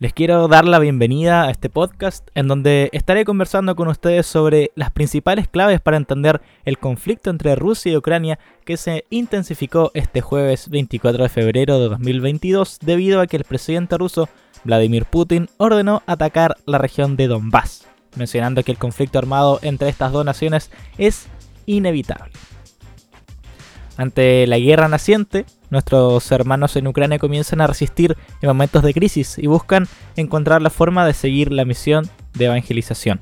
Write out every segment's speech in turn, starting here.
Les quiero dar la bienvenida a este podcast en donde estaré conversando con ustedes sobre las principales claves para entender el conflicto entre Rusia y Ucrania que se intensificó este jueves 24 de febrero de 2022 debido a que el presidente ruso Vladimir Putin ordenó atacar la región de Donbass, mencionando que el conflicto armado entre estas dos naciones es inevitable. Ante la guerra naciente, nuestros hermanos en Ucrania comienzan a resistir en momentos de crisis y buscan encontrar la forma de seguir la misión de evangelización.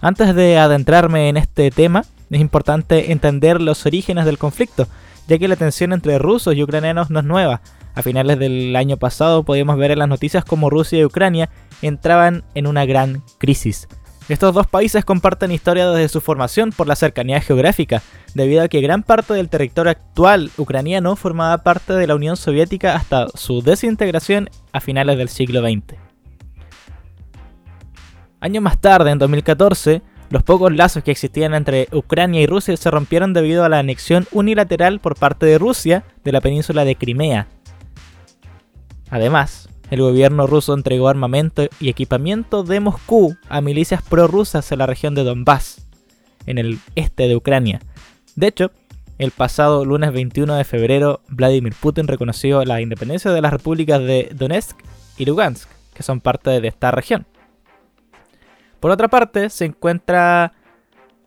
Antes de adentrarme en este tema, es importante entender los orígenes del conflicto, ya que la tensión entre rusos y ucranianos no es nueva. A finales del año pasado podíamos ver en las noticias cómo Rusia y Ucrania entraban en una gran crisis. Estos dos países comparten historia desde su formación por la cercanía geográfica, debido a que gran parte del territorio actual ucraniano formaba parte de la Unión Soviética hasta su desintegración a finales del siglo XX. Años más tarde, en 2014, los pocos lazos que existían entre Ucrania y Rusia se rompieron debido a la anexión unilateral por parte de Rusia de la península de Crimea. Además, el gobierno ruso entregó armamento y equipamiento de Moscú a milicias prorrusas en la región de Donbass, en el este de Ucrania. De hecho, el pasado lunes 21 de febrero, Vladimir Putin reconoció la independencia de las repúblicas de Donetsk y Lugansk, que son parte de esta región. Por otra parte, se encuentra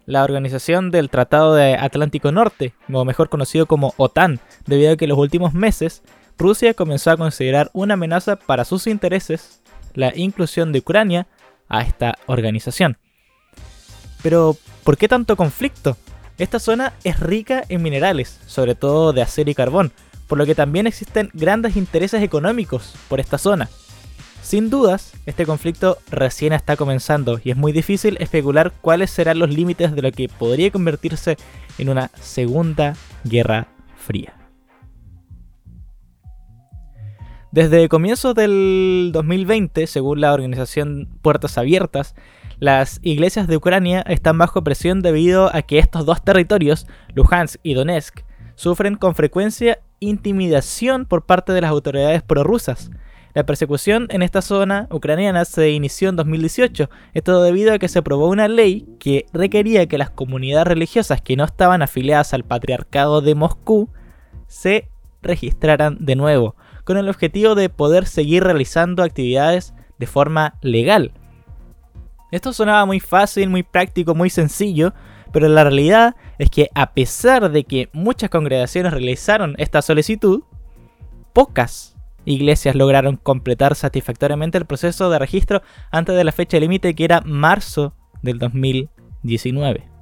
la organización del Tratado de Atlántico Norte, o mejor conocido como OTAN, debido a que en los últimos meses Rusia comenzó a considerar una amenaza para sus intereses la inclusión de Ucrania a esta organización. Pero, ¿por qué tanto conflicto? Esta zona es rica en minerales, sobre todo de acero y carbón, por lo que también existen grandes intereses económicos por esta zona. Sin dudas, este conflicto recién está comenzando y es muy difícil especular cuáles serán los límites de lo que podría convertirse en una segunda guerra fría. Desde comienzos del 2020, según la organización Puertas Abiertas, las iglesias de Ucrania están bajo presión debido a que estos dos territorios, Luhansk y Donetsk, sufren con frecuencia intimidación por parte de las autoridades prorrusas. La persecución en esta zona ucraniana se inició en 2018, esto debido a que se aprobó una ley que requería que las comunidades religiosas que no estaban afiliadas al patriarcado de Moscú se registraran de nuevo, con el objetivo de poder seguir realizando actividades de forma legal. Esto sonaba muy fácil, muy práctico, muy sencillo, pero la realidad es que a pesar de que muchas congregaciones realizaron esta solicitud, pocas iglesias lograron completar satisfactoriamente el proceso de registro antes de la fecha límite que era marzo del 2019.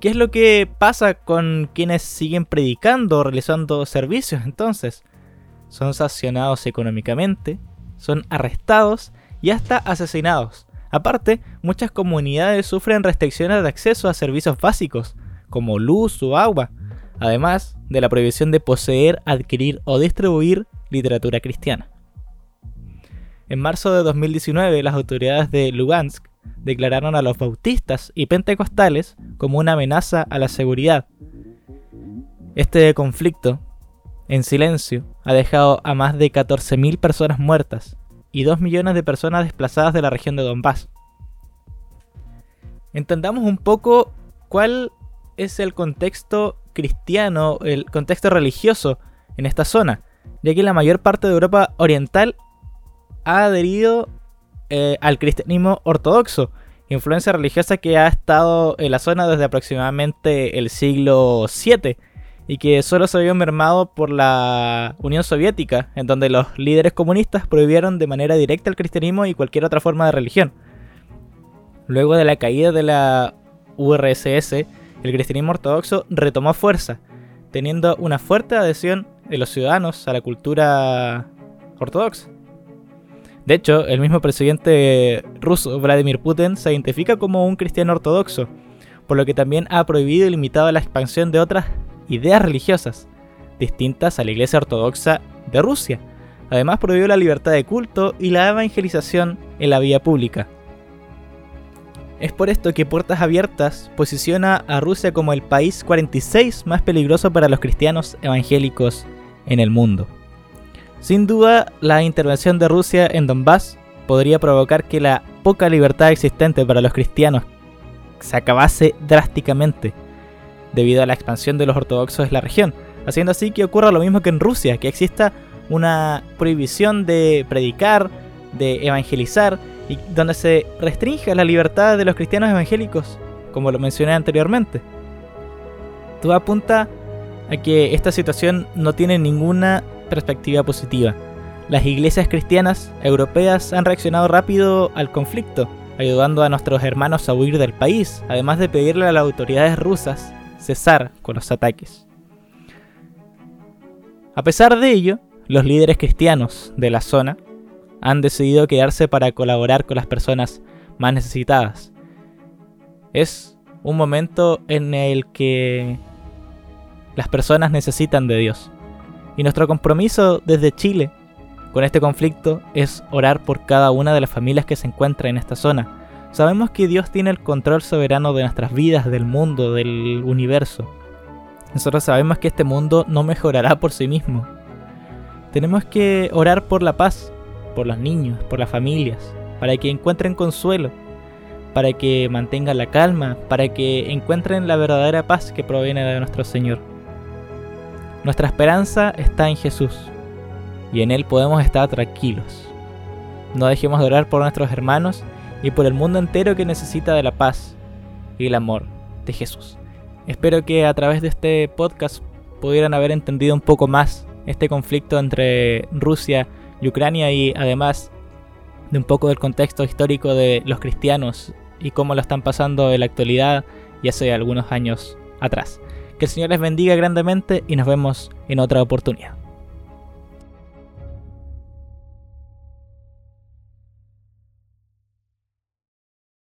¿Qué es lo que pasa con quienes siguen predicando o realizando servicios entonces? Son sancionados económicamente, son arrestados y hasta asesinados. Aparte, muchas comunidades sufren restricciones de acceso a servicios básicos, como luz o agua, además de la prohibición de poseer, adquirir o distribuir literatura cristiana. En marzo de 2019, las autoridades de Lugansk declararon a los bautistas y pentecostales como una amenaza a la seguridad. Este conflicto, en silencio, ha dejado a más de 14.000 personas muertas y 2 millones de personas desplazadas de la región de Donbass. Entendamos un poco cuál es el contexto cristiano, el contexto religioso en esta zona, ya que la mayor parte de Europa Oriental ha adherido eh, al cristianismo ortodoxo, influencia religiosa que ha estado en la zona desde aproximadamente el siglo VII y que solo se vio mermado por la Unión Soviética, en donde los líderes comunistas prohibieron de manera directa el cristianismo y cualquier otra forma de religión. Luego de la caída de la URSS, el cristianismo ortodoxo retomó fuerza, teniendo una fuerte adhesión de los ciudadanos a la cultura ortodoxa. De hecho, el mismo presidente ruso, Vladimir Putin, se identifica como un cristiano ortodoxo, por lo que también ha prohibido y limitado la expansión de otras ideas religiosas, distintas a la Iglesia Ortodoxa de Rusia. Además prohibió la libertad de culto y la evangelización en la vía pública. Es por esto que Puertas Abiertas posiciona a Rusia como el país 46 más peligroso para los cristianos evangélicos en el mundo. Sin duda, la intervención de Rusia en Donbass podría provocar que la poca libertad existente para los cristianos se acabase drásticamente debido a la expansión de los ortodoxos en la región, haciendo así que ocurra lo mismo que en Rusia, que exista una prohibición de predicar, de evangelizar, y donde se restringe la libertad de los cristianos evangélicos, como lo mencioné anteriormente. Todo apunta a que esta situación no tiene ninguna perspectiva positiva. Las iglesias cristianas europeas han reaccionado rápido al conflicto, ayudando a nuestros hermanos a huir del país, además de pedirle a las autoridades rusas cesar con los ataques. A pesar de ello, los líderes cristianos de la zona han decidido quedarse para colaborar con las personas más necesitadas. Es un momento en el que las personas necesitan de Dios. Y nuestro compromiso desde Chile con este conflicto es orar por cada una de las familias que se encuentran en esta zona. Sabemos que Dios tiene el control soberano de nuestras vidas, del mundo, del universo. Nosotros sabemos que este mundo no mejorará por sí mismo. Tenemos que orar por la paz, por los niños, por las familias, para que encuentren consuelo, para que mantengan la calma, para que encuentren la verdadera paz que proviene de nuestro Señor. Nuestra esperanza está en Jesús y en Él podemos estar tranquilos. No dejemos de orar por nuestros hermanos y por el mundo entero que necesita de la paz y el amor de Jesús. Espero que a través de este podcast pudieran haber entendido un poco más este conflicto entre Rusia y Ucrania y además de un poco del contexto histórico de los cristianos y cómo lo están pasando en la actualidad y hace algunos años atrás. Que el Señor les bendiga grandemente y nos vemos en otra oportunidad.